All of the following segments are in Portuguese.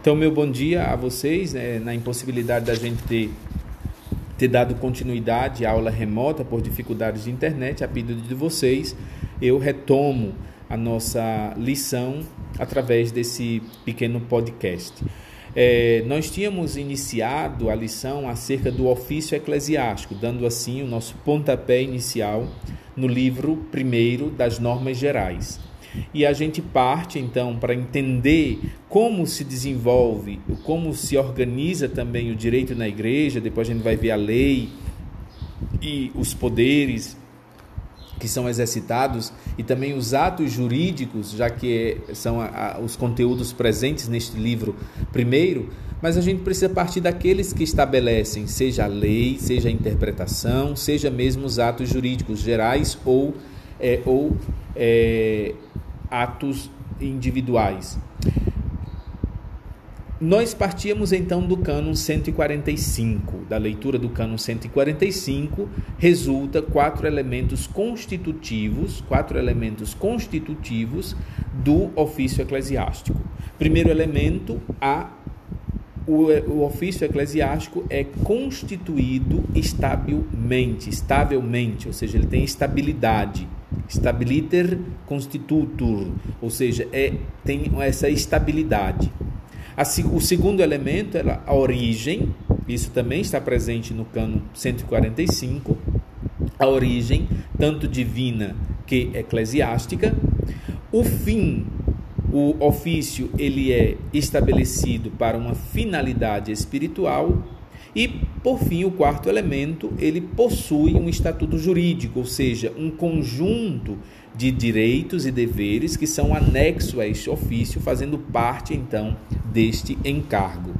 Então, meu bom dia a vocês, né, na impossibilidade da gente ter, ter dado continuidade à aula remota por dificuldades de internet, a pedido de vocês, eu retomo a nossa lição através desse pequeno podcast. É, nós tínhamos iniciado a lição acerca do ofício eclesiástico, dando assim o nosso pontapé inicial no livro primeiro das normas gerais. E a gente parte então para entender como se desenvolve, como se organiza também o direito na igreja, depois a gente vai ver a lei e os poderes que são exercitados e também os atos jurídicos, já que são a, a, os conteúdos presentes neste livro primeiro, mas a gente precisa partir daqueles que estabelecem, seja a lei, seja a interpretação, seja mesmo os atos jurídicos gerais ou, é, ou é, atos individuais. Nós partíamos então do cânon 145. Da leitura do cânon 145 resulta quatro elementos constitutivos, quatro elementos constitutivos do ofício eclesiástico. Primeiro elemento, a o, o ofício eclesiástico é constituído estabilmente, estavelmente, ou seja, ele tem estabilidade. Stabiliter constitutur, ou seja, é, tem essa estabilidade. O segundo elemento é a origem, isso também está presente no cano 145, a origem, tanto divina que eclesiástica. O fim o ofício ele é estabelecido para uma finalidade espiritual e, por fim, o quarto elemento, ele possui um estatuto jurídico, ou seja, um conjunto de direitos e deveres que são anexos a este ofício, fazendo parte então deste encargo.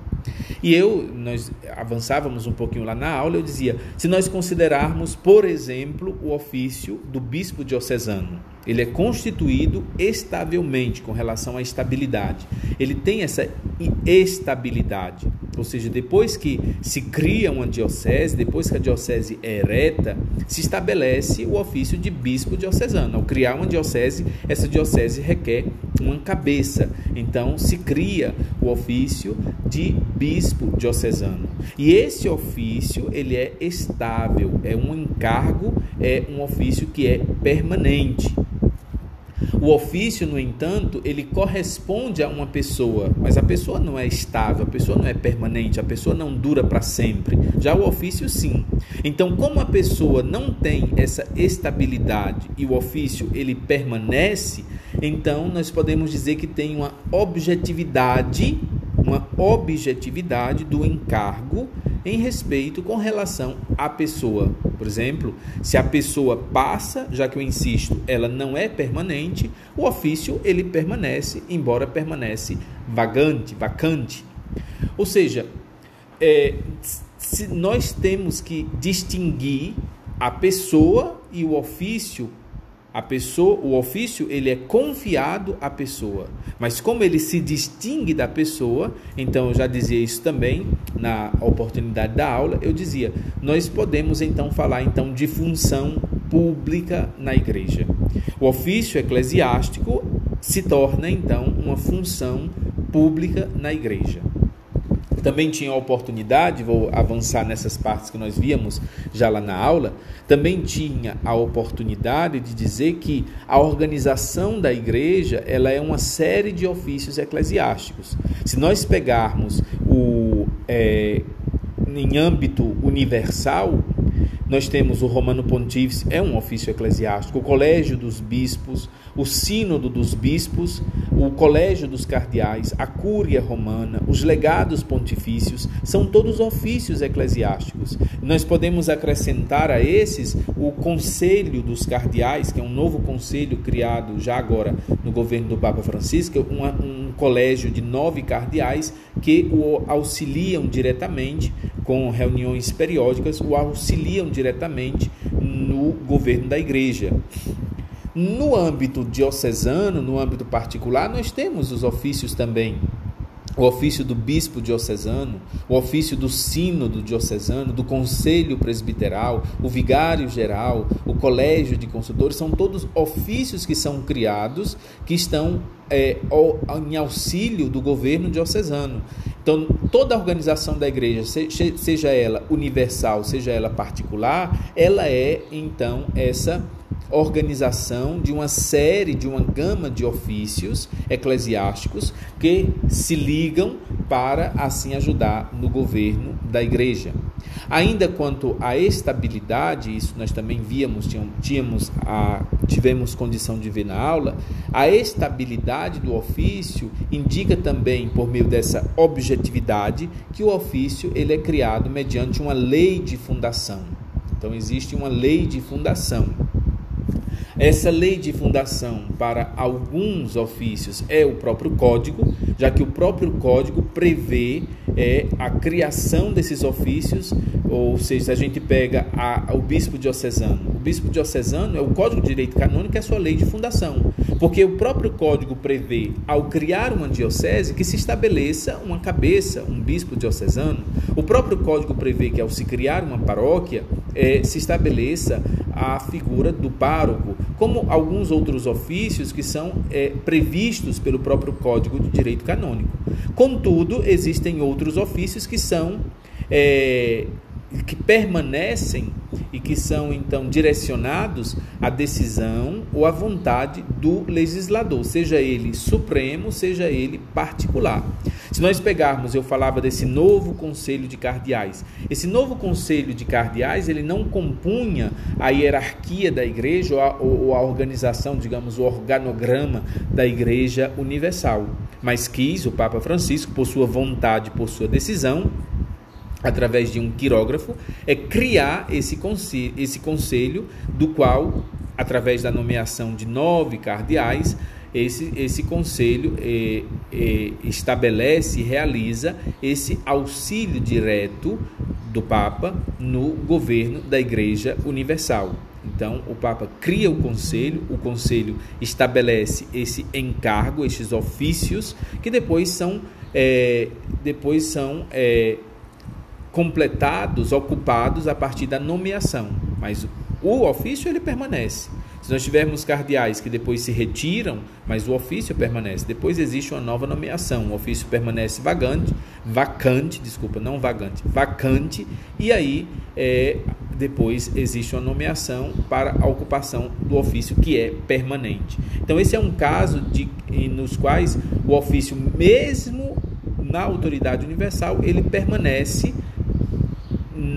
E eu, nós avançávamos um pouquinho lá na aula, eu dizia, se nós considerarmos, por exemplo, o ofício do bispo diocesano, ele é constituído estavelmente com relação à estabilidade. Ele tem essa estabilidade. Ou seja, depois que se cria uma diocese, depois que a diocese é ereta, se estabelece o ofício de bispo diocesano. Ao criar uma diocese, essa diocese requer uma cabeça. Então, se cria o ofício de bispo diocesano. E esse ofício, ele é estável, é um encargo, é um ofício que é permanente. O ofício, no entanto, ele corresponde a uma pessoa, mas a pessoa não é estável, a pessoa não é permanente, a pessoa não dura para sempre. Já o ofício, sim. Então, como a pessoa não tem essa estabilidade e o ofício ele permanece, então nós podemos dizer que tem uma objetividade, uma objetividade do encargo em respeito com relação à pessoa. Por exemplo, se a pessoa passa, já que eu insisto, ela não é permanente, o ofício ele permanece, embora permanece vagante, vacante. Ou seja, é, se nós temos que distinguir a pessoa e o ofício a pessoa, o ofício, ele é confiado à pessoa. Mas como ele se distingue da pessoa, então eu já dizia isso também na oportunidade da aula, eu dizia, nós podemos então falar então de função pública na igreja. O ofício eclesiástico se torna então uma função pública na igreja também tinha a oportunidade, vou avançar nessas partes que nós víamos já lá na aula, também tinha a oportunidade de dizer que a organização da igreja ela é uma série de ofícios eclesiásticos. Se nós pegarmos o é, em âmbito universal, nós temos o Romano Pontífice, é um ofício eclesiástico, o Colégio dos Bispos, o Sínodo dos Bispos, o Colégio dos Cardeais, a Cúria Romana, os legados pontifícios, são todos ofícios eclesiásticos. Nós podemos acrescentar a esses o Conselho dos Cardeais, que é um novo conselho criado já agora no governo do Papa Francisco, uma, um colégio de nove cardeais que o auxiliam diretamente com reuniões periódicas, o auxiliam diretamente no governo da igreja. No âmbito diocesano, no âmbito particular, nós temos os ofícios também o ofício do bispo diocesano, o ofício do sínodo diocesano, do conselho presbiteral, o vigário geral, o colégio de consultores, são todos ofícios que são criados, que estão é, em auxílio do governo diocesano. Então, toda a organização da igreja, seja ela universal, seja ela particular, ela é então essa organização de uma série, de uma gama de ofícios eclesiásticos que se ligam para assim ajudar no governo da igreja. Ainda quanto à estabilidade, isso nós também víamos, tínhamos a, tivemos condição de ver na aula, a estabilidade do ofício indica também, por meio dessa objetividade, que o ofício ele é criado mediante uma lei de fundação. Então existe uma lei de fundação. Essa lei de fundação para alguns ofícios é o próprio código, já que o próprio código prevê é, a criação desses ofícios, ou seja, se a gente pega a, o bispo diocesano, o bispo diocesano é o código de direito canônico, é a sua lei de fundação, porque o próprio código prevê, ao criar uma diocese, que se estabeleça uma cabeça, um bispo diocesano. O próprio código prevê que ao se criar uma paróquia, é, se estabeleça a figura do pároco, como alguns outros ofícios que são é, previstos pelo próprio Código de Direito Canônico. Contudo, existem outros ofícios que são é, que permanecem e que são então direcionados à decisão ou à vontade do legislador, seja ele supremo, seja ele particular. Se nós pegarmos, eu falava desse novo conselho de cardeais. Esse novo conselho de cardeais, ele não compunha a hierarquia da igreja ou a, ou a organização, digamos, o organograma da igreja universal, mas quis o Papa Francisco, por sua vontade, por sua decisão, através de um quirógrafo, é criar esse conselho, esse conselho do qual, através da nomeação de nove cardeais, esse, esse conselho eh, eh, estabelece e realiza esse auxílio direto do Papa no governo da Igreja Universal. Então, o Papa cria o conselho, o conselho estabelece esse encargo, esses ofícios, que depois são, é, depois são é, completados, ocupados a partir da nomeação. Mas o ofício ele permanece. Se nós tivermos cardeais que depois se retiram, mas o ofício permanece, depois existe uma nova nomeação, o ofício permanece vagante, vacante, desculpa, não vagante, vacante, e aí é, depois existe uma nomeação para a ocupação do ofício que é permanente. Então esse é um caso de nos quais o ofício mesmo na autoridade universal ele permanece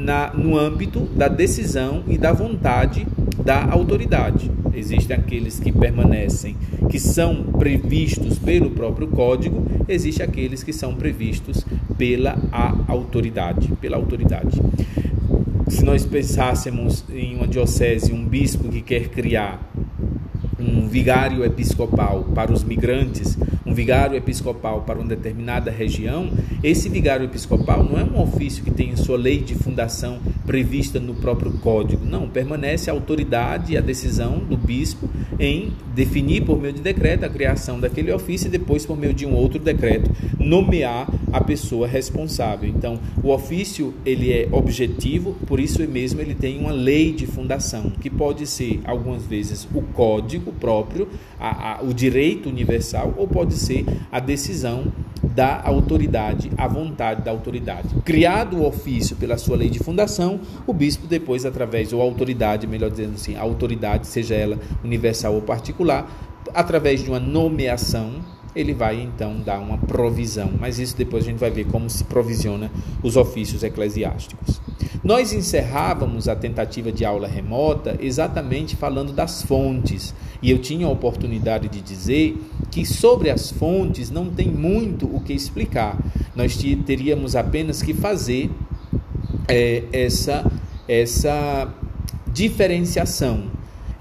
na, no âmbito da decisão e da vontade da autoridade. Existem aqueles que permanecem, que são previstos pelo próprio código, existem aqueles que são previstos pela autoridade, pela autoridade. Se nós pensássemos em uma diocese, um bispo que quer criar um vigário episcopal para os migrantes, um vigário episcopal para uma determinada região, esse vigário episcopal não é um ofício que tem sua lei de fundação prevista no próprio código. Não, permanece a autoridade e a decisão do bispo em definir por meio de decreto a criação daquele ofício e depois por meio de um outro decreto nomear a pessoa responsável. Então, o ofício ele é objetivo, por isso mesmo ele tem uma lei de fundação, que pode ser algumas vezes o código próprio, a, a, o direito universal, ou pode ser a decisão da autoridade, a vontade da autoridade. Criado o ofício pela sua lei de fundação, o bispo depois, através, ou autoridade, melhor dizendo assim, a autoridade, seja ela universal ou particular, através de uma nomeação, ele vai então dar uma provisão. Mas isso depois a gente vai ver como se provisiona os ofícios eclesiásticos. Nós encerrávamos a tentativa de aula remota exatamente falando das fontes, e eu tinha a oportunidade de dizer que sobre as fontes não tem muito o que explicar. Nós teríamos apenas que fazer é, essa, essa diferenciação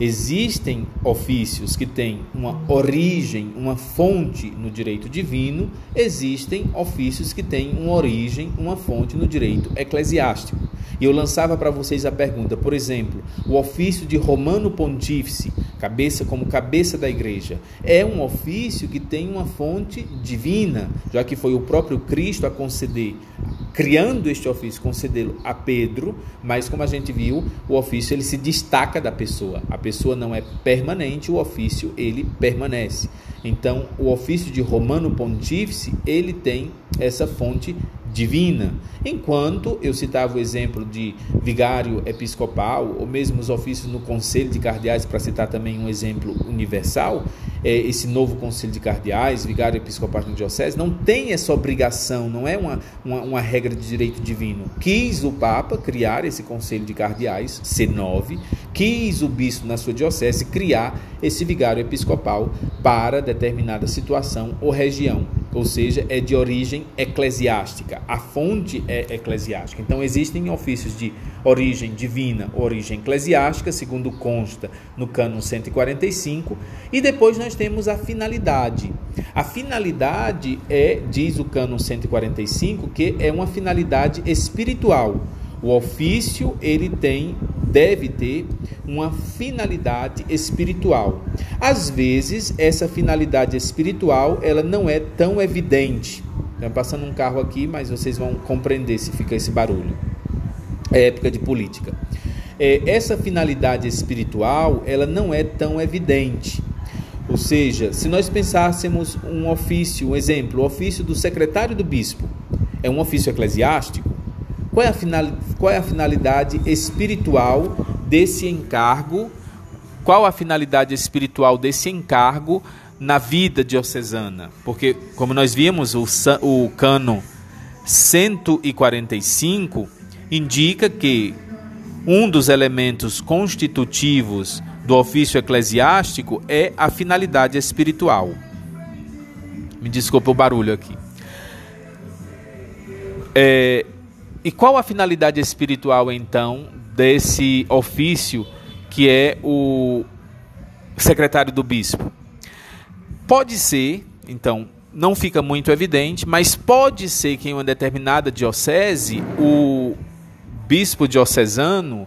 Existem ofícios que têm uma origem, uma fonte no direito divino, existem ofícios que têm uma origem, uma fonte no direito eclesiástico. E eu lançava para vocês a pergunta, por exemplo, o ofício de Romano Pontífice, cabeça como cabeça da igreja, é um ofício que tem uma fonte divina, já que foi o próprio Cristo a conceder criando este ofício, concedê-lo a Pedro, mas como a gente viu, o ofício ele se destaca da pessoa. A pessoa não é permanente, o ofício ele permanece. Então, o ofício de Romano Pontífice, ele tem essa fonte divina. Enquanto eu citava o exemplo de vigário episcopal, ou mesmo os ofícios no Conselho de Cardeais, para citar também um exemplo universal, é, esse novo Conselho de Cardeais, vigário episcopal na Diocese, não tem essa obrigação, não é uma, uma, uma, regra de direito divino. Quis o Papa criar esse Conselho de Cardeais, C9, quis o bispo na sua diocese criar esse vigário episcopal para determinada situação ou região ou seja, é de origem eclesiástica. A fonte é eclesiástica. Então, existem ofícios de origem divina, origem eclesiástica, segundo consta no cânon 145, e depois nós temos a finalidade. A finalidade é, diz o cânon 145, que é uma finalidade espiritual. O ofício ele tem deve ter uma finalidade espiritual. Às vezes, essa finalidade espiritual ela não é tão evidente. Está passando um carro aqui, mas vocês vão compreender se fica esse barulho. É época de política. É, essa finalidade espiritual ela não é tão evidente. Ou seja, se nós pensássemos um ofício, um exemplo, o ofício do secretário do bispo, é um ofício eclesiástico, qual é a, final, qual é a finalidade espiritual desse encargo? Qual a finalidade espiritual desse encargo na vida diocesana? Porque, como nós vimos, o, o cano 145 indica que um dos elementos constitutivos do ofício eclesiástico é a finalidade espiritual. Me desculpa o barulho aqui. É, e qual a finalidade espiritual, então, desse ofício que é o secretário do bispo? Pode ser, então, não fica muito evidente, mas pode ser que em uma determinada diocese o bispo diocesano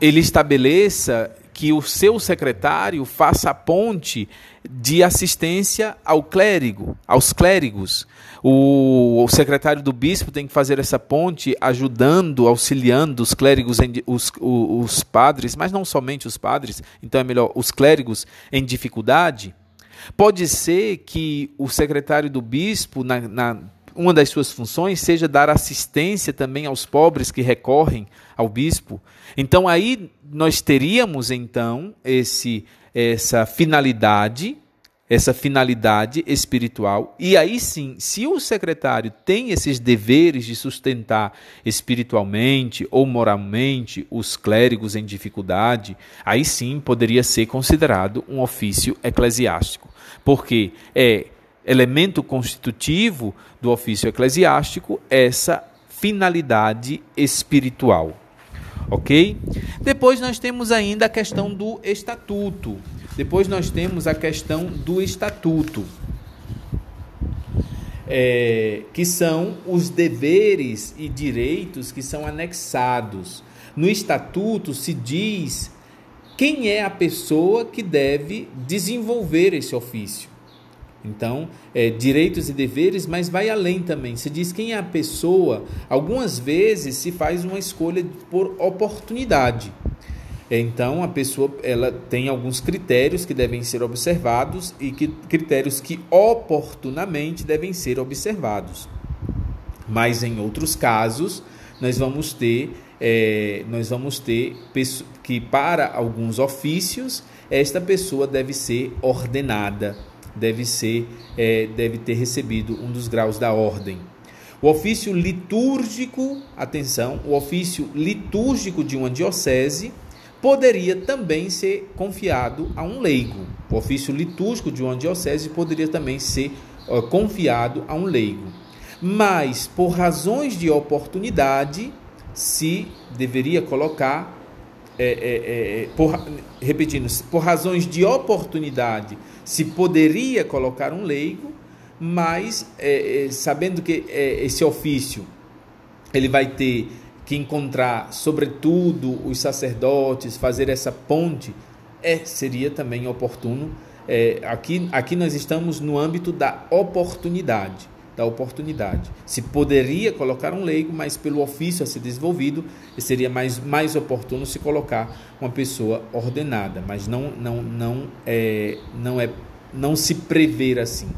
ele estabeleça que o seu secretário faça a ponte de assistência ao clérigo, aos clérigos. O, o, secretário do bispo tem que fazer essa ponte, ajudando, auxiliando os clérigos, em, os, os, os padres, mas não somente os padres, então é melhor os clérigos em dificuldade. Pode ser que o secretário do bispo, na, na uma das suas funções seja dar assistência também aos pobres que recorrem ao bispo. Então aí nós teríamos então esse essa finalidade, essa finalidade espiritual. E aí sim, se o secretário tem esses deveres de sustentar espiritualmente ou moralmente os clérigos em dificuldade, aí sim poderia ser considerado um ofício eclesiástico. Porque é elemento constitutivo do ofício eclesiástico essa finalidade espiritual. Ok? Depois nós temos ainda a questão do estatuto. Depois nós temos a questão do estatuto. É, que são os deveres e direitos que são anexados. No estatuto se diz quem é a pessoa que deve desenvolver esse ofício. Então, é, direitos e deveres, mas vai além também. Se diz quem é a pessoa. Algumas vezes se faz uma escolha por oportunidade. Então, a pessoa ela tem alguns critérios que devem ser observados e que critérios que oportunamente devem ser observados. Mas em outros casos, nós vamos ter é, nós vamos ter que para alguns ofícios esta pessoa deve ser ordenada deve ser é, deve ter recebido um dos graus da ordem. O ofício litúrgico, atenção, o ofício litúrgico de uma diocese poderia também ser confiado a um leigo. O ofício litúrgico de uma diocese poderia também ser uh, confiado a um leigo. Mas, por razões de oportunidade, se deveria colocar é, é, é, por, repetindo, por razões de oportunidade, se poderia colocar um leigo, mas é, é, sabendo que é, esse ofício ele vai ter que encontrar, sobretudo, os sacerdotes, fazer essa ponte, é, seria também oportuno. aqui, aqui nós estamos no âmbito da oportunidade da oportunidade. Se poderia colocar um leigo, mas pelo ofício a ser desenvolvido, seria mais, mais oportuno se colocar uma pessoa ordenada, mas não, não, não, é, não, é, não se prever assim.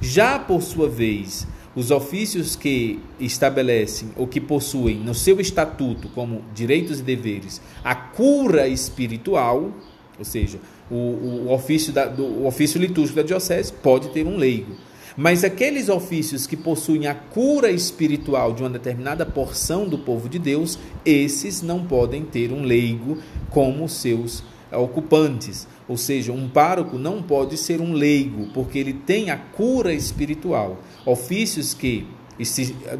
Já por sua vez, os ofícios que estabelecem ou que possuem no seu estatuto como direitos e deveres a cura espiritual, ou seja, o, o, ofício, da, do, o ofício litúrgico da diocese pode ter um leigo mas aqueles ofícios que possuem a cura espiritual de uma determinada porção do povo de Deus, esses não podem ter um leigo como seus ocupantes. Ou seja, um pároco não pode ser um leigo, porque ele tem a cura espiritual. Ofícios que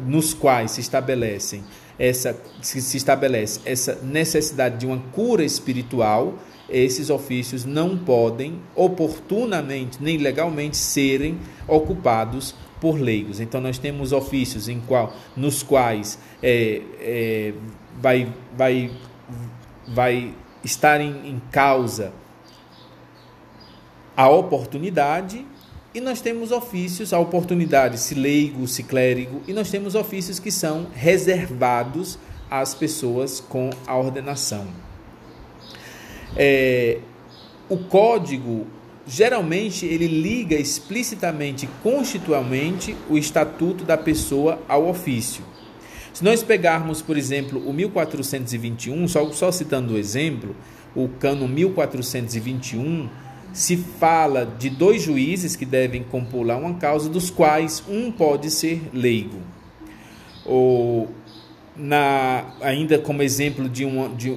nos quais se estabelecem essa se estabelece essa necessidade de uma cura espiritual esses ofícios não podem oportunamente nem legalmente serem ocupados por leigos. Então nós temos ofícios em qual, nos quais é, é, vai, vai, vai estar em, em causa a oportunidade e nós temos ofícios, a oportunidade, se leigo, se clérigo, e nós temos ofícios que são reservados às pessoas com a ordenação. É, o código geralmente ele liga explicitamente, constitucionalmente, o estatuto da pessoa ao ofício. Se nós pegarmos, por exemplo, o 1421, só, só citando o exemplo, o cano 1421, se fala de dois juízes que devem compor lá uma causa, dos quais um pode ser leigo. Ou, na, ainda como exemplo de, uma, de,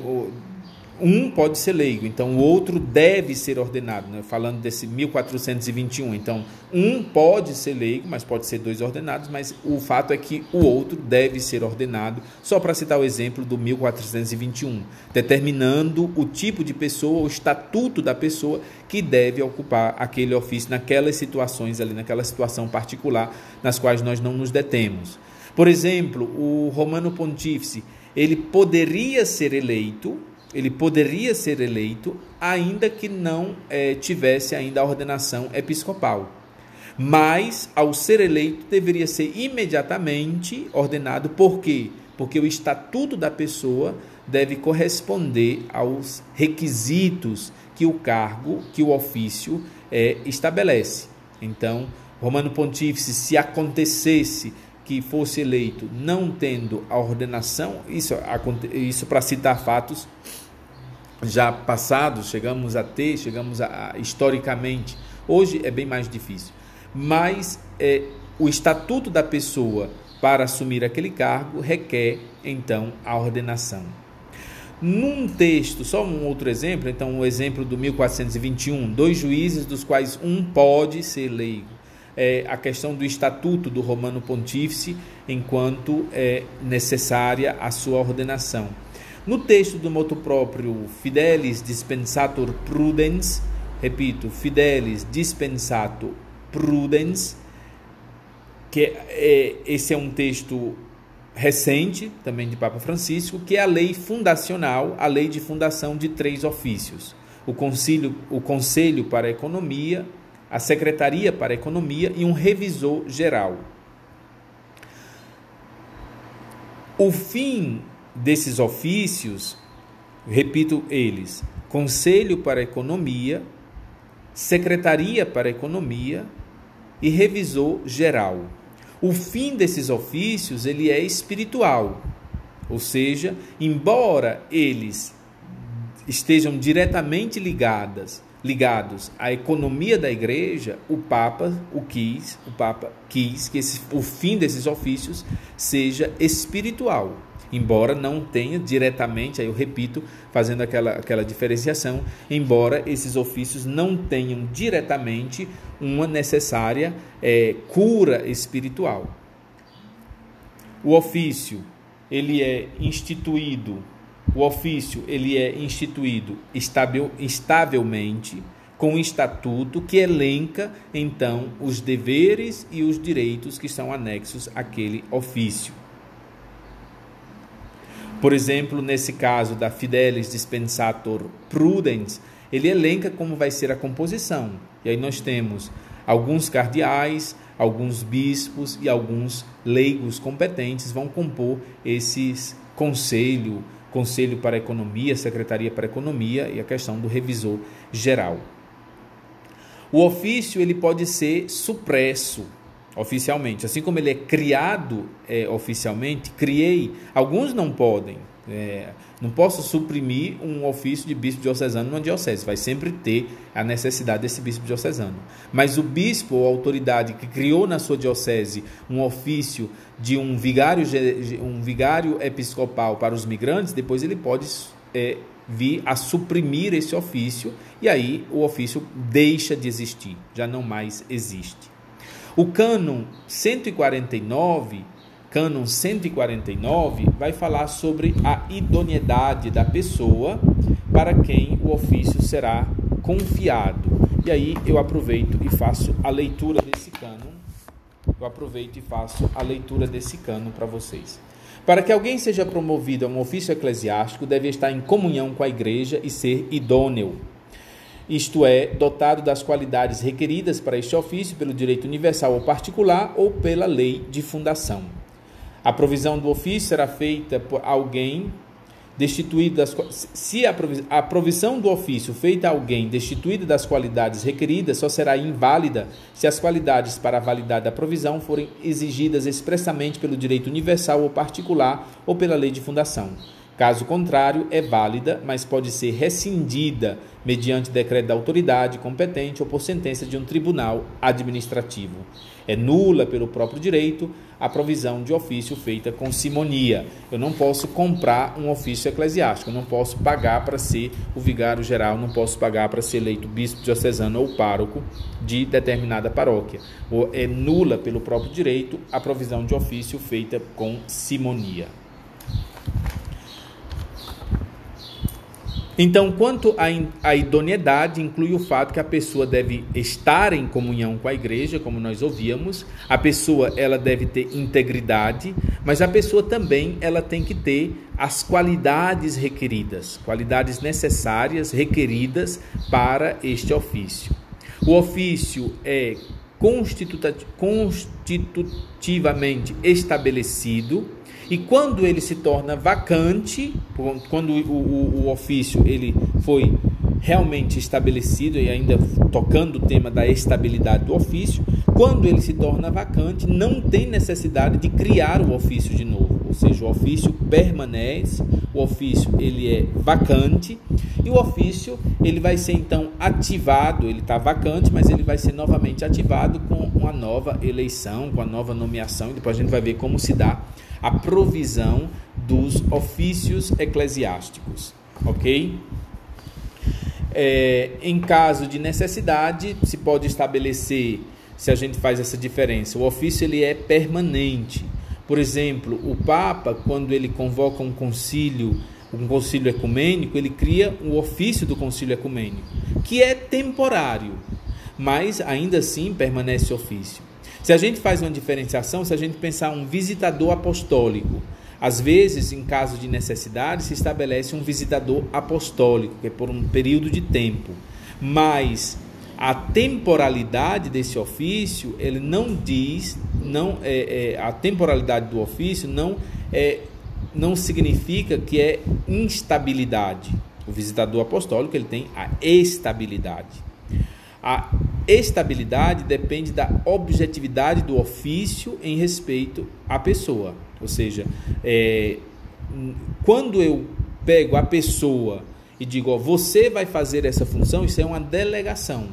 um pode ser leigo, então o outro deve ser ordenado, né? falando desse 1421. Então, um pode ser leigo, mas pode ser dois ordenados, mas o fato é que o outro deve ser ordenado, só para citar o exemplo do 1421, determinando o tipo de pessoa, o estatuto da pessoa que deve ocupar aquele ofício naquelas situações ali, naquela situação particular nas quais nós não nos detemos. Por exemplo, o Romano Pontífice, ele poderia ser eleito ele poderia ser eleito, ainda que não é, tivesse ainda a ordenação episcopal. Mas, ao ser eleito, deveria ser imediatamente ordenado. Por quê? Porque o estatuto da pessoa deve corresponder aos requisitos que o cargo, que o ofício é, estabelece. Então, Romano Pontífice, se acontecesse que fosse eleito não tendo a ordenação, isso, isso para citar fatos já passados, chegamos a ter, chegamos a, a historicamente. Hoje é bem mais difícil. Mas é, o estatuto da pessoa para assumir aquele cargo requer então a ordenação. Num texto, só um outro exemplo, então o exemplo do 1421, dois juízes dos quais um pode ser leigo. É a questão do estatuto do Romano Pontífice, enquanto é necessária a sua ordenação. No texto do moto próprio Fidelis dispensator prudens, repito, Fidelis dispensator prudens, que é, esse é um texto recente, também de Papa Francisco, que é a lei fundacional, a lei de fundação de três ofícios: o Conselho, o Conselho para a Economia, a Secretaria para a Economia e um revisor geral. O fim desses ofícios, repito eles: Conselho para Economia, Secretaria para Economia e Revisor Geral. O fim desses ofícios ele é espiritual, ou seja, embora eles estejam diretamente ligadas, ligados à economia da igreja, o Papa o quis, o Papa quis que esse, o fim desses ofícios seja espiritual embora não tenha diretamente, aí eu repito, fazendo aquela, aquela diferenciação, embora esses ofícios não tenham diretamente uma necessária é, cura espiritual. O ofício ele é instituído o ofício ele é instituído estabil, estavelmente com um estatuto que elenca então os deveres e os direitos que são anexos àquele ofício. Por exemplo, nesse caso da Fidelis Dispensator Prudens, ele elenca como vai ser a composição. E aí nós temos alguns cardeais, alguns bispos e alguns leigos competentes vão compor esses conselho, conselho para economia, secretaria para economia e a questão do revisor geral. O ofício ele pode ser supresso oficialmente, assim como ele é criado é, oficialmente, criei. Alguns não podem. É, não posso suprimir um ofício de bispo diocesano numa diocese, vai sempre ter a necessidade desse bispo diocesano. Mas o bispo ou autoridade que criou na sua diocese um ofício de um vigário, um vigário episcopal para os migrantes, depois ele pode é, vir a suprimir esse ofício e aí o ofício deixa de existir, já não mais existe. O cânon 149, cânon 149 vai falar sobre a idoneidade da pessoa para quem o ofício será confiado. E aí eu aproveito e faço a leitura desse cânon. Eu aproveito e faço a leitura desse cânon para vocês. Para que alguém seja promovido a um ofício eclesiástico, deve estar em comunhão com a igreja e ser idôneo. Isto é, dotado das qualidades requeridas para este ofício pelo direito universal ou particular ou pela lei de fundação. A provisão do ofício será feita por alguém destituído das se a provisão do ofício feita a alguém destituído das qualidades requeridas só será inválida se as qualidades para a validade da provisão forem exigidas expressamente pelo direito universal ou particular ou pela lei de fundação. Caso contrário, é válida, mas pode ser rescindida mediante decreto da autoridade competente ou por sentença de um tribunal administrativo. É nula pelo próprio direito a provisão de ofício feita com simonia. Eu não posso comprar um ofício eclesiástico, eu não posso pagar para ser o vigário geral, não posso pagar para ser eleito bispo diocesano ou pároco de determinada paróquia. Ou é nula pelo próprio direito a provisão de ofício feita com simonia. Então, quanto à idoneidade, inclui o fato que a pessoa deve estar em comunhão com a igreja, como nós ouvíamos. A pessoa ela deve ter integridade, mas a pessoa também ela tem que ter as qualidades requeridas, qualidades necessárias requeridas para este ofício. O ofício é constitutivamente estabelecido e quando ele se torna vacante, quando o, o, o ofício ele foi realmente estabelecido e ainda tocando o tema da estabilidade do ofício, quando ele se torna vacante, não tem necessidade de criar o ofício de novo, ou seja, o ofício permanece, o ofício ele é vacante e o ofício ele vai ser então ativado, ele está vacante, mas ele vai ser novamente ativado com uma nova eleição, com a nova nomeação. E depois a gente vai ver como se dá a provisão dos ofícios eclesiásticos, ok? É, em caso de necessidade, se pode estabelecer, se a gente faz essa diferença, o ofício ele é permanente. Por exemplo, o Papa, quando ele convoca um concílio, um concílio ecumênico, ele cria o ofício do concílio ecumênico, que é temporário, mas ainda assim permanece ofício. Se a gente faz uma diferenciação, se a gente pensar um visitador apostólico, às vezes, em caso de necessidade, se estabelece um visitador apostólico, que é por um período de tempo. Mas a temporalidade desse ofício, ele não diz, não é, é, a temporalidade do ofício não é, não significa que é instabilidade. O visitador apostólico ele tem a estabilidade. A estabilidade depende da objetividade do ofício em respeito à pessoa. Ou seja, é, quando eu pego a pessoa e digo, ó, você vai fazer essa função, isso é uma delegação.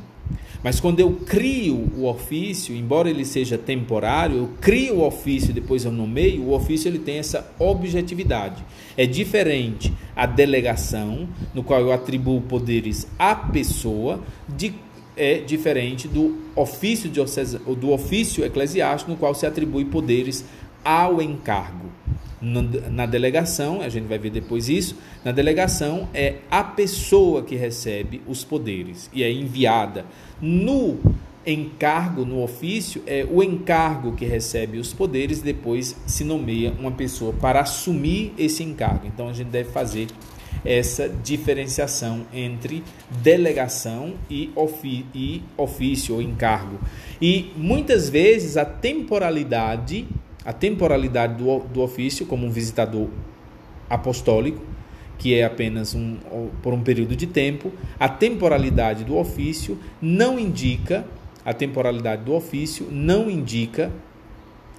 Mas quando eu crio o ofício, embora ele seja temporário, eu crio o ofício depois eu nomeio, o ofício ele tem essa objetividade. É diferente a delegação, no qual eu atribuo poderes à pessoa, de é diferente do ofício, diocesano, do ofício eclesiástico, no qual se atribui poderes ao encargo. Na delegação, a gente vai ver depois isso, na delegação é a pessoa que recebe os poderes e é enviada. No encargo, no ofício, é o encargo que recebe os poderes, depois se nomeia uma pessoa para assumir esse encargo. Então a gente deve fazer essa diferenciação entre delegação e, ofício ou encargo. E muitas vezes a temporalidade, a temporalidade do, do ofício, como um visitador apostólico, que é apenas um, por um período de tempo, a temporalidade do ofício não indica, a temporalidade do ofício não indica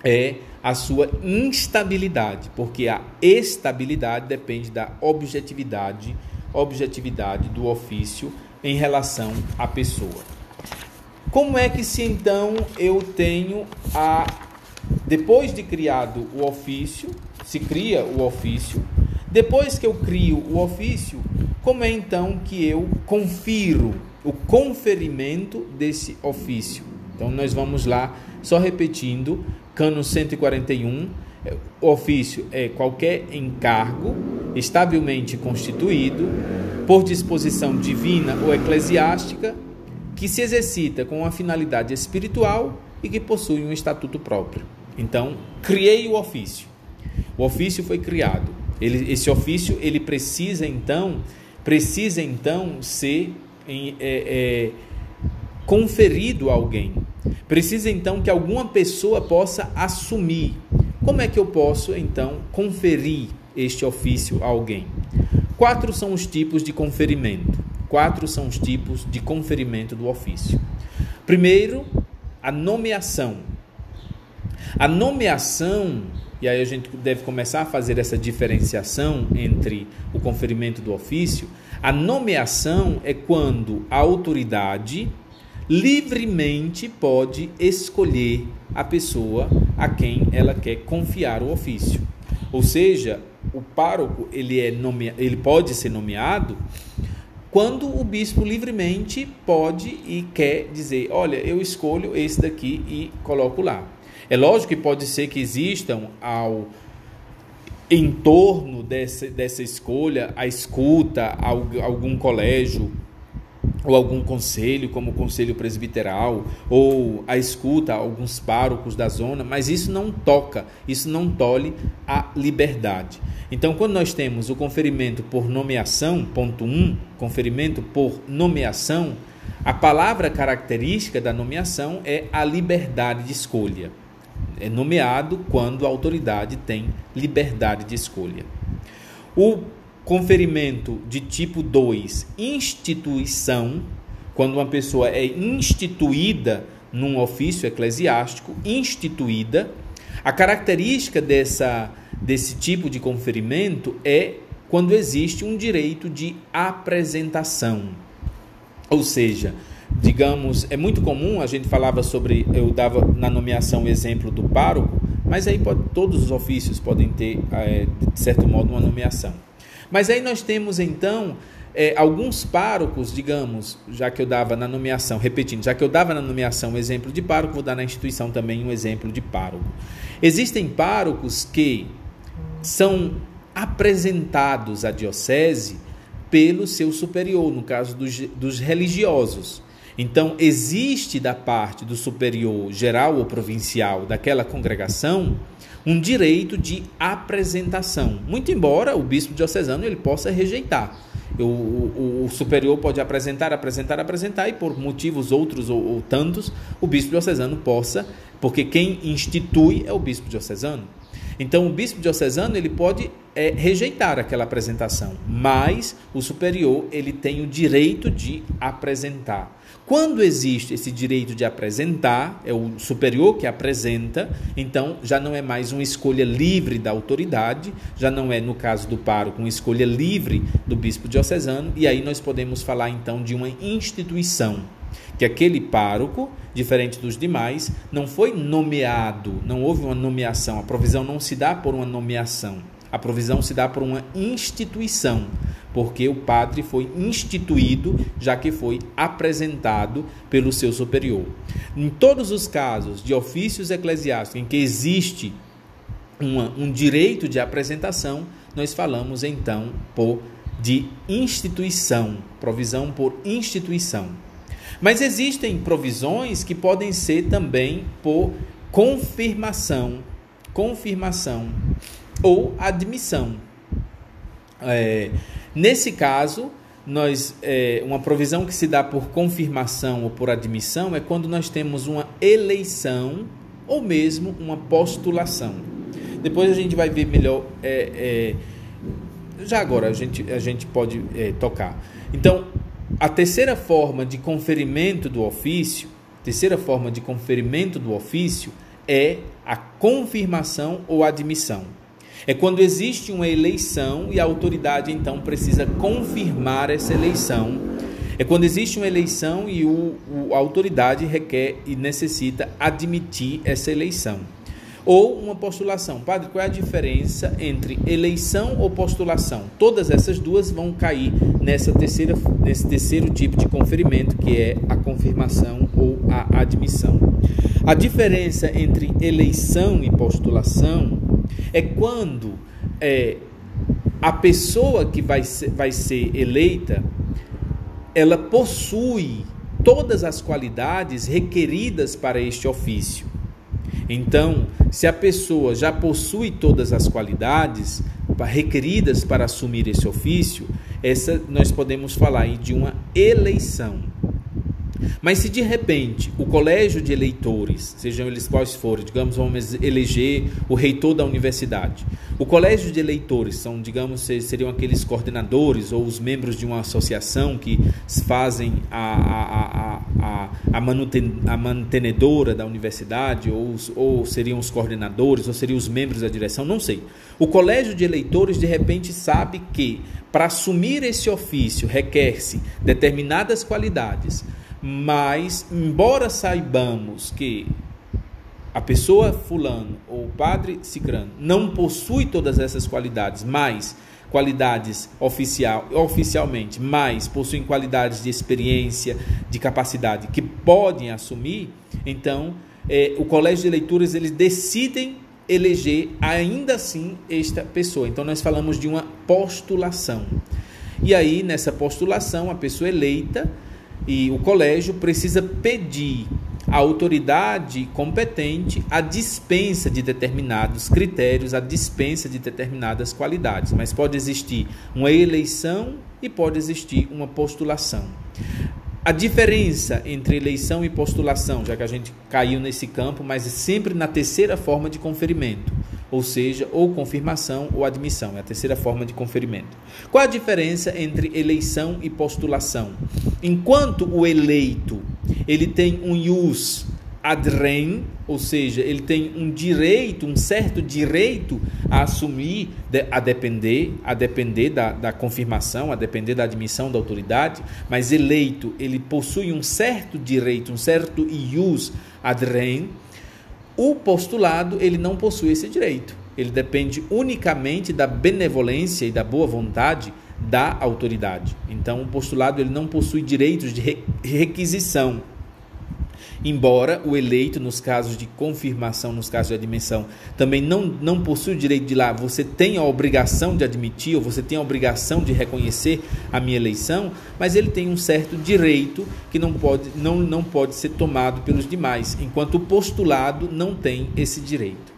é a sua instabilidade, porque a estabilidade depende da objetividade, objetividade do ofício em relação à pessoa. Como é que se então eu tenho a depois de criado o ofício, se cria o ofício, depois que eu crio o ofício, como é então que eu confiro o conferimento desse ofício? Então nós vamos lá só repetindo Cano 141, o ofício é qualquer encargo estavelmente constituído por disposição divina ou eclesiástica que se exercita com uma finalidade espiritual e que possui um estatuto próprio. Então, criei o ofício. O ofício foi criado. Ele, esse ofício ele precisa então precisa então ser em, é, é, conferido a alguém. Precisa então que alguma pessoa possa assumir. Como é que eu posso então conferir este ofício a alguém? Quatro são os tipos de conferimento. Quatro são os tipos de conferimento do ofício. Primeiro, a nomeação. A nomeação, e aí a gente deve começar a fazer essa diferenciação entre o conferimento do ofício. A nomeação é quando a autoridade livremente pode escolher a pessoa a quem ela quer confiar o ofício. Ou seja, o pároco ele, é nome... ele pode ser nomeado quando o bispo livremente pode e quer dizer, olha, eu escolho esse daqui e coloco lá. É lógico que pode ser que existam ao em torno dessa, dessa escolha a escuta, algum colégio ou algum conselho, como o conselho presbiteral, ou a escuta alguns párocos da zona, mas isso não toca, isso não tolhe a liberdade. Então, quando nós temos o conferimento por nomeação, ponto 1, um, conferimento por nomeação, a palavra característica da nomeação é a liberdade de escolha. É nomeado quando a autoridade tem liberdade de escolha. O Conferimento de tipo 2, instituição, quando uma pessoa é instituída num ofício eclesiástico, instituída, a característica dessa, desse tipo de conferimento é quando existe um direito de apresentação. Ou seja, digamos, é muito comum, a gente falava sobre, eu dava na nomeação o exemplo do pároco, mas aí pode, todos os ofícios podem ter, é, de certo modo, uma nomeação. Mas aí nós temos então é, alguns párocos, digamos, já que eu dava na nomeação, repetindo, já que eu dava na nomeação um exemplo de pároco, vou dar na instituição também um exemplo de pároco. Existem párocos que são apresentados à diocese pelo seu superior, no caso dos, dos religiosos. Então, existe da parte do superior geral ou provincial daquela congregação um direito de apresentação. Muito embora o bispo diocesano ele possa rejeitar. O, o, o, superior pode apresentar, apresentar, apresentar, e por motivos outros ou, ou tantos, o bispo diocesano possa, porque quem institui é o bispo diocesano. Então, o bispo diocesano ele pode é, rejeitar aquela apresentação, mas o superior ele tem o direito de apresentar. Quando existe esse direito de apresentar, é o superior que apresenta, então já não é mais uma escolha livre da autoridade, já não é, no caso do pároco, uma escolha livre do bispo diocesano, e aí nós podemos falar então de uma instituição que aquele pároco, diferente dos demais, não foi nomeado, não houve uma nomeação, a provisão não se dá por uma nomeação, a provisão se dá por uma instituição, porque o padre foi instituído, já que foi apresentado pelo seu superior. Em todos os casos de ofícios eclesiásticos em que existe uma, um direito de apresentação, nós falamos então por de instituição, provisão por instituição. Mas existem provisões que podem ser também por confirmação, confirmação ou admissão. É, nesse caso, nós é, uma provisão que se dá por confirmação ou por admissão é quando nós temos uma eleição ou mesmo uma postulação. Depois a gente vai ver melhor. É, é, já agora a gente, a gente pode é, tocar. Então, a terceira forma de conferimento do ofício, terceira forma de conferimento do ofício é a confirmação ou admissão. É quando existe uma eleição e a autoridade então precisa confirmar essa eleição. É quando existe uma eleição e o, o, a autoridade requer e necessita admitir essa eleição. Ou uma postulação. Padre, qual é a diferença entre eleição ou postulação? Todas essas duas vão cair nessa terceira, nesse terceiro tipo de conferimento, que é a confirmação ou a admissão. A diferença entre eleição e postulação é quando é, a pessoa que vai ser, vai ser eleita ela possui todas as qualidades requeridas para este ofício. Então, se a pessoa já possui todas as qualidades requeridas para assumir esse ofício, essa nós podemos falar de uma eleição. Mas se de repente o colégio de eleitores, sejam eles quais forem, digamos, vamos eleger o reitor da universidade. O colégio de eleitores são, digamos, seriam aqueles coordenadores ou os membros de uma associação que fazem a, a, a, a, a mantenedora da universidade, ou, ou seriam os coordenadores, ou seriam os membros da direção, não sei. O colégio de eleitores, de repente, sabe que para assumir esse ofício requer-se determinadas qualidades mas, embora saibamos que a pessoa fulano ou o padre cicrano não possui todas essas qualidades, mas qualidades oficial, oficialmente, mas possuem qualidades de experiência, de capacidade que podem assumir, então é, o colégio de leituras eles decidem eleger ainda assim esta pessoa. Então nós falamos de uma postulação. E aí nessa postulação a pessoa eleita e o colégio precisa pedir à autoridade competente a dispensa de determinados critérios, a dispensa de determinadas qualidades, mas pode existir uma eleição e pode existir uma postulação. A diferença entre eleição e postulação, já que a gente caiu nesse campo, mas é sempre na terceira forma de conferimento ou seja, ou confirmação ou admissão, é a terceira forma de conferimento. Qual a diferença entre eleição e postulação? Enquanto o eleito, ele tem um ius ad rem, ou seja, ele tem um direito, um certo direito a assumir, a depender, a depender da, da confirmação, a depender da admissão da autoridade, mas eleito, ele possui um certo direito, um certo ius ad rem, o postulado ele não possui esse direito. Ele depende unicamente da benevolência e da boa vontade da autoridade. Então, o postulado ele não possui direitos de requisição embora o eleito, nos casos de confirmação, nos casos de admissão, também não, não possui o direito de lá, você tem a obrigação de admitir, ou você tem a obrigação de reconhecer a minha eleição, mas ele tem um certo direito que não pode, não, não pode ser tomado pelos demais, enquanto o postulado não tem esse direito.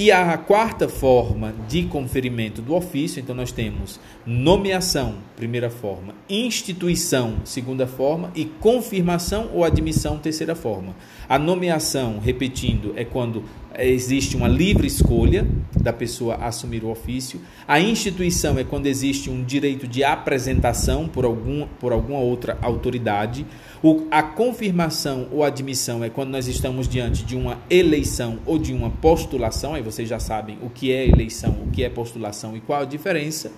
E a quarta forma de conferimento do ofício, então nós temos nomeação, primeira forma, instituição, segunda forma, e confirmação ou admissão, terceira forma. A nomeação, repetindo, é quando existe uma livre escolha da pessoa assumir o ofício. A instituição é quando existe um direito de apresentação por, algum, por alguma outra autoridade. O, a confirmação ou admissão é quando nós estamos diante de uma eleição ou de uma postulação, aí vocês já sabem o que é eleição, o que é postulação e qual a diferença.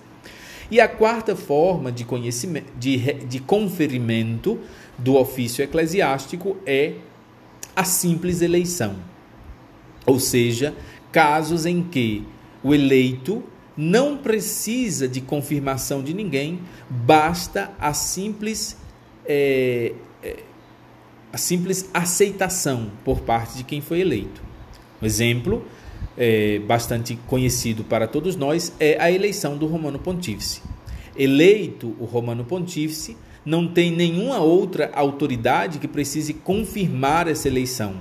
E a quarta forma de, conhecimento, de, de conferimento do ofício eclesiástico é a simples eleição. Ou seja, casos em que o eleito não precisa de confirmação de ninguém, basta a simples é, a simples aceitação por parte de quem foi eleito. Um exemplo, é, bastante conhecido para todos nós é a eleição do Romano Pontífice. Eleito o Romano Pontífice, não tem nenhuma outra autoridade que precise confirmar essa eleição.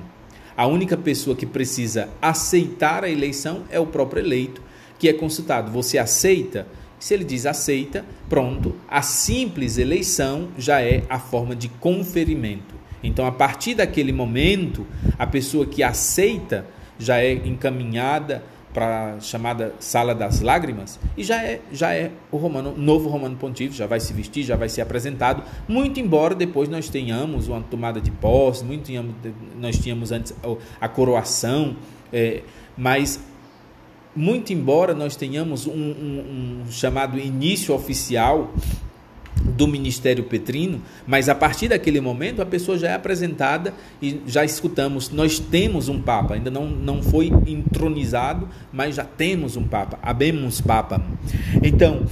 A única pessoa que precisa aceitar a eleição é o próprio eleito, que é consultado. Você aceita? Se ele diz aceita, pronto, a simples eleição já é a forma de conferimento. Então, a partir daquele momento, a pessoa que aceita já é encaminhada para a chamada Sala das Lágrimas e já é, já é o romano, novo romano pontífice, já vai se vestir, já vai ser apresentado, muito embora depois nós tenhamos uma tomada de posse, muito tenhamos, nós tínhamos antes a coroação, é, mas muito embora nós tenhamos um, um, um chamado início oficial do ministério petrino, mas a partir daquele momento a pessoa já é apresentada e já escutamos, nós temos um papa, ainda não, não foi entronizado, mas já temos um papa, habemos papa. Então,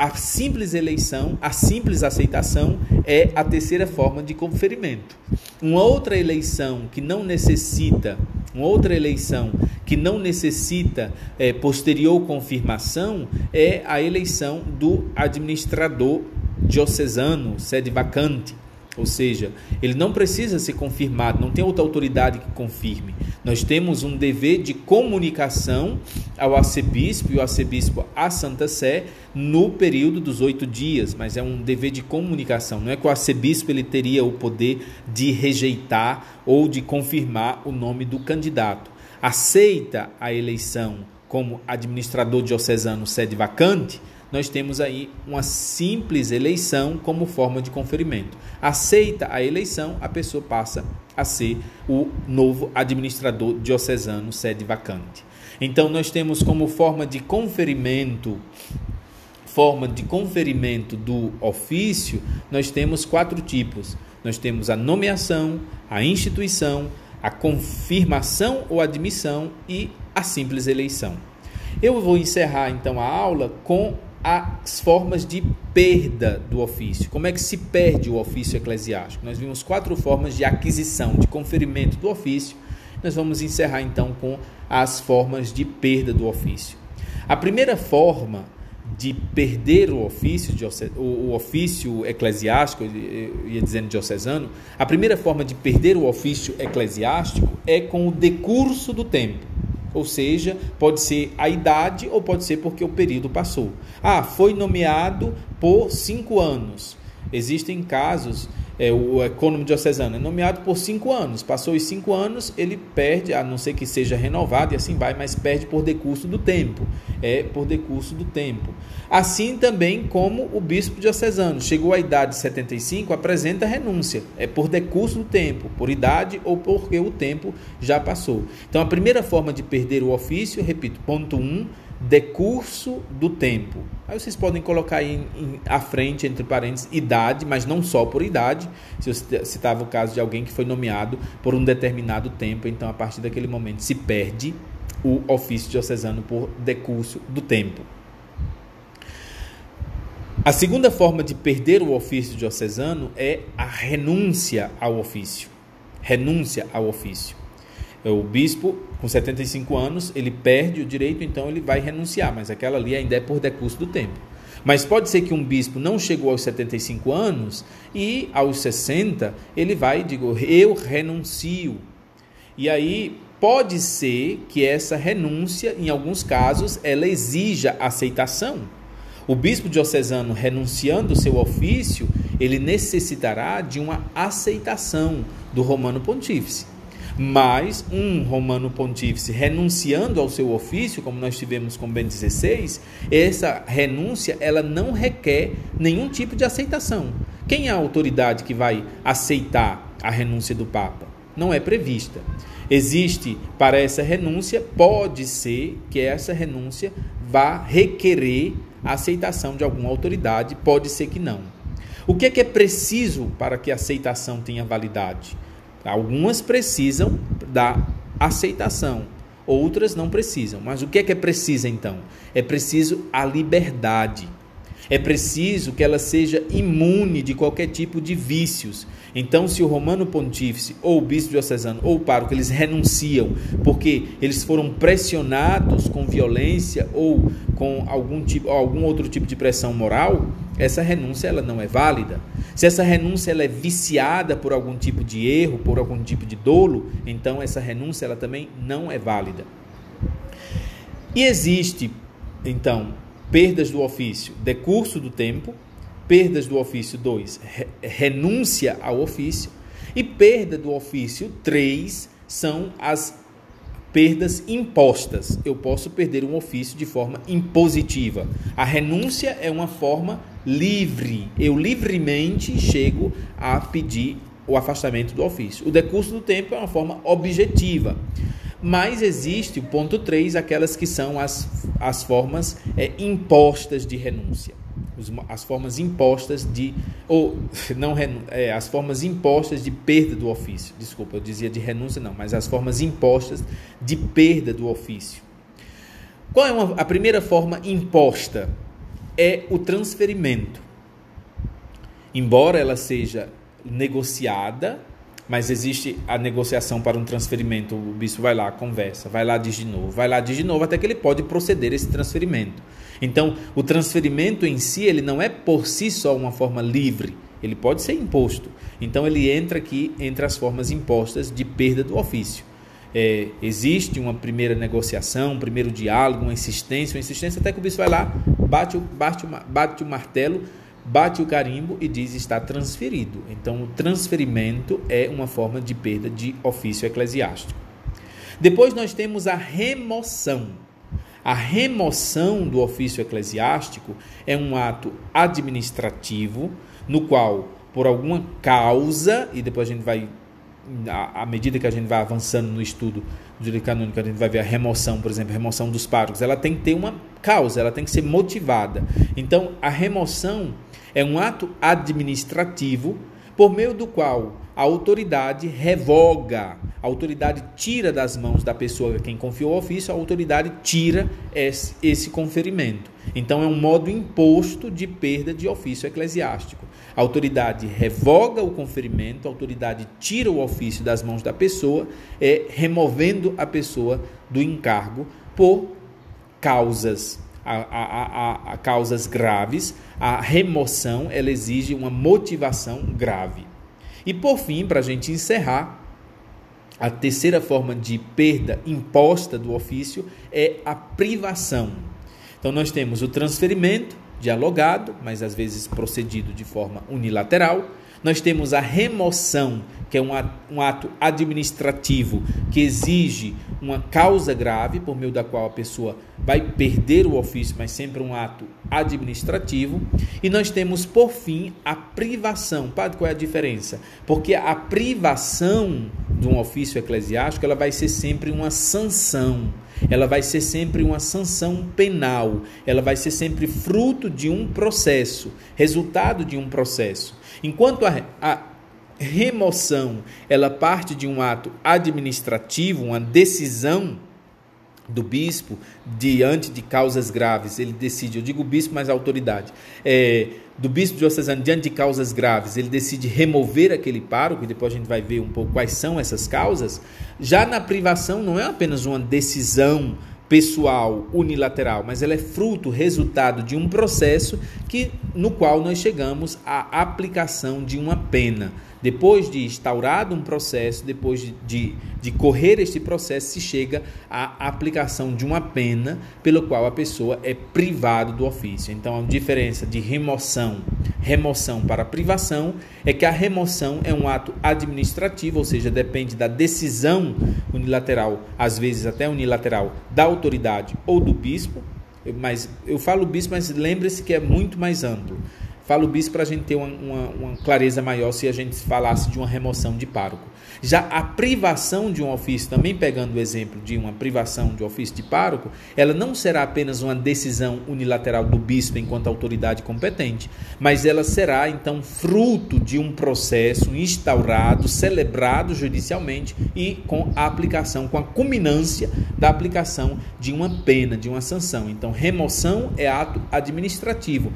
a simples eleição, a simples aceitação é a terceira forma de conferimento. Uma outra eleição que não necessita, uma outra eleição que não necessita é, posterior confirmação é a eleição do administrador diocesano, sede vacante. Ou seja, ele não precisa ser confirmado, não tem outra autoridade que confirme. Nós temos um dever de comunicação ao arcebispo e o arcebispo à Santa Sé no período dos oito dias, mas é um dever de comunicação. Não é que o arcebispo ele teria o poder de rejeitar ou de confirmar o nome do candidato. Aceita a eleição como administrador diocesano sede vacante, nós temos aí uma simples eleição como forma de conferimento. Aceita a eleição, a pessoa passa a ser o novo administrador diocesano sede vacante. Então nós temos como forma de conferimento forma de conferimento do ofício, nós temos quatro tipos. Nós temos a nomeação, a instituição, a confirmação ou admissão e a simples eleição. Eu vou encerrar então a aula com as formas de perda do ofício. Como é que se perde o ofício eclesiástico? Nós vimos quatro formas de aquisição, de conferimento do ofício. Nós vamos encerrar então com as formas de perda do ofício. A primeira forma de perder o ofício, o ofício eclesiástico, eu ia dizendo diocesano, a primeira forma de perder o ofício eclesiástico é com o decurso do tempo. Ou seja, pode ser a idade ou pode ser porque o período passou. Ah, foi nomeado por cinco anos. Existem casos é, o ecônomo diocesano é nomeado por cinco anos. Passou os cinco anos, ele perde, a não ser que seja renovado e assim vai, mas perde por decurso do tempo. É por decurso do tempo. Assim também como o bispo diocesano chegou à idade de 75, apresenta renúncia. É por decurso do tempo, por idade ou porque o tempo já passou. Então a primeira forma de perder o ofício, repito, ponto 1, um, decurso do tempo. Aí vocês podem colocar aí em, à frente, entre parênteses, idade, mas não só por idade. Se eu citava o caso de alguém que foi nomeado por um determinado tempo, então a partir daquele momento se perde o ofício diocesano por decurso do tempo. A segunda forma de perder o ofício diocesano é a renúncia ao ofício. Renúncia ao ofício. O bispo, com 75 anos, ele perde o direito, então ele vai renunciar, mas aquela ali ainda é por decurso do tempo. Mas pode ser que um bispo não chegou aos 75 anos e aos 60 ele vai e digo, eu renuncio. E aí pode ser que essa renúncia, em alguns casos, ela exija aceitação. O bispo diocesano renunciando o seu ofício, ele necessitará de uma aceitação do romano pontífice. Mas um romano pontífice renunciando ao seu ofício, como nós tivemos com Bento XVI, essa renúncia ela não requer nenhum tipo de aceitação. Quem é a autoridade que vai aceitar a renúncia do Papa? Não é prevista. Existe para essa renúncia, pode ser que essa renúncia vá requerer a aceitação de alguma autoridade, pode ser que não. O que é que é preciso para que a aceitação tenha validade? Algumas precisam da aceitação, outras não precisam. Mas o que é que é preciso então? É preciso a liberdade. É preciso que ela seja imune de qualquer tipo de vícios. Então, se o romano pontífice, ou o bispo diocesano, ou o pároco, eles renunciam porque eles foram pressionados com violência ou com algum, tipo, algum outro tipo de pressão moral, essa renúncia ela não é válida. Se essa renúncia ela é viciada por algum tipo de erro, por algum tipo de dolo, então essa renúncia ela também não é válida. E existe, então, perdas do ofício, decurso do tempo, perdas do ofício 2, renúncia ao ofício, e perda do ofício 3 são as perdas impostas. Eu posso perder um ofício de forma impositiva. A renúncia é uma forma livre. Eu livremente chego a pedir o afastamento do ofício. O decurso do tempo é uma forma objetiva. Mas existe o ponto 3, aquelas que são as, as formas é, impostas de renúncia. As formas impostas de. Ou não é, as formas impostas de perda do ofício. Desculpa, eu dizia de renúncia, não, mas as formas impostas de perda do ofício. Qual é uma, a primeira forma imposta? É o transferimento. Embora ela seja negociada, mas existe a negociação para um transferimento. O bispo vai lá, conversa, vai lá, diz de novo, vai lá, diz de novo, até que ele pode proceder esse transferimento. Então, o transferimento em si, ele não é por si só uma forma livre, ele pode ser imposto. Então, ele entra aqui entre as formas impostas de perda do ofício. É, existe uma primeira negociação, um primeiro diálogo, uma insistência, uma insistência, até que o bispo vai lá, bate, bate, bate o martelo, bate o carimbo e diz está transferido. Então, o transferimento é uma forma de perda de ofício eclesiástico. Depois nós temos a remoção. A remoção do ofício eclesiástico é um ato administrativo no qual, por alguma causa, e depois a gente vai, à medida que a gente vai avançando no estudo do direito canônico, a gente vai ver a remoção, por exemplo, a remoção dos párocos, ela tem que ter uma causa, ela tem que ser motivada. Então, a remoção é um ato administrativo por meio do qual a autoridade revoga, a autoridade tira das mãos da pessoa quem confiou o ofício, a autoridade tira esse, esse conferimento. Então é um modo imposto de perda de ofício eclesiástico. A autoridade revoga o conferimento, a autoridade tira o ofício das mãos da pessoa, é, removendo a pessoa do encargo por causas a, a, a, a, causas graves, a remoção ela exige uma motivação grave. E por fim, para a gente encerrar, a terceira forma de perda imposta do ofício é a privação. Então nós temos o transferimento dialogado, mas às vezes procedido de forma unilateral. Nós temos a remoção, que é um ato administrativo que exige uma causa grave, por meio da qual a pessoa vai perder o ofício, mas sempre um ato administrativo. E nós temos, por fim, a privação. Padre, qual é a diferença? Porque a privação de um ofício eclesiástico ela vai ser sempre uma sanção ela vai ser sempre uma sanção penal, ela vai ser sempre fruto de um processo, resultado de um processo. Enquanto a, a remoção ela parte de um ato administrativo, uma decisão do bispo diante de causas graves, ele decide, eu digo bispo, mas autoridade, é, do bispo diocesano diante de causas graves, ele decide remover aquele pároco, e depois a gente vai ver um pouco quais são essas causas. Já na privação não é apenas uma decisão pessoal unilateral, mas ela é fruto, resultado de um processo que no qual nós chegamos à aplicação de uma pena. Depois de instaurado um processo, depois de, de, correr este processo, se chega à aplicação de uma pena pelo qual a pessoa é privada do ofício. Então, a diferença de remoção, remoção para privação é que a remoção é um ato administrativo, ou seja, depende da decisão unilateral, às vezes até unilateral, da autoridade ou do bispo. Mas eu falo bispo, mas lembre-se que é muito mais amplo. Falo bispo para a gente ter uma, uma, uma, clareza maior se a gente falasse de uma remoção de pároco. Já a privação de um ofício, também pegando o exemplo de uma privação de ofício de pároco, ela não será apenas uma decisão unilateral do bispo enquanto autoridade competente, mas ela será então fruto de um processo instaurado, celebrado judicialmente e com a aplicação, com a culminância da aplicação de uma pena, de uma sanção. Então, remoção é ato administrativo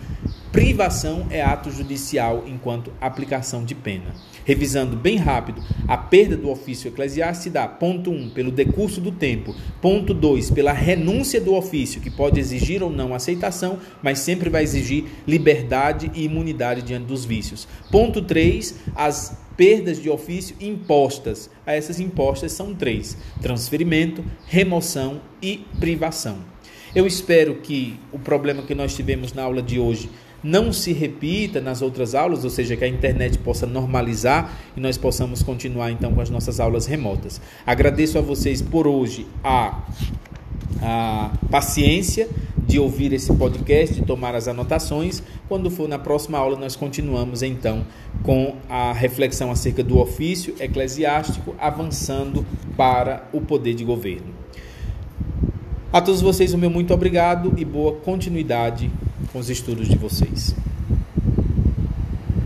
Privação é ato judicial enquanto aplicação de pena. Revisando bem rápido, a perda do ofício eclesiástico se dá, ponto 1, um, pelo decurso do tempo, ponto 2, pela renúncia do ofício, que pode exigir ou não aceitação, mas sempre vai exigir liberdade e imunidade diante dos vícios. Ponto 3, as perdas de ofício impostas. Essas impostas são três: transferimento, remoção e privação. Eu espero que o problema que nós tivemos na aula de hoje não se repita nas outras aulas, ou seja, que a internet possa normalizar e nós possamos continuar então com as nossas aulas remotas. Agradeço a vocês por hoje a, a paciência de ouvir esse podcast, de tomar as anotações. Quando for na próxima aula, nós continuamos então com a reflexão acerca do ofício eclesiástico, avançando para o poder de governo. A todos vocês, o meu muito obrigado e boa continuidade com os estudos de vocês.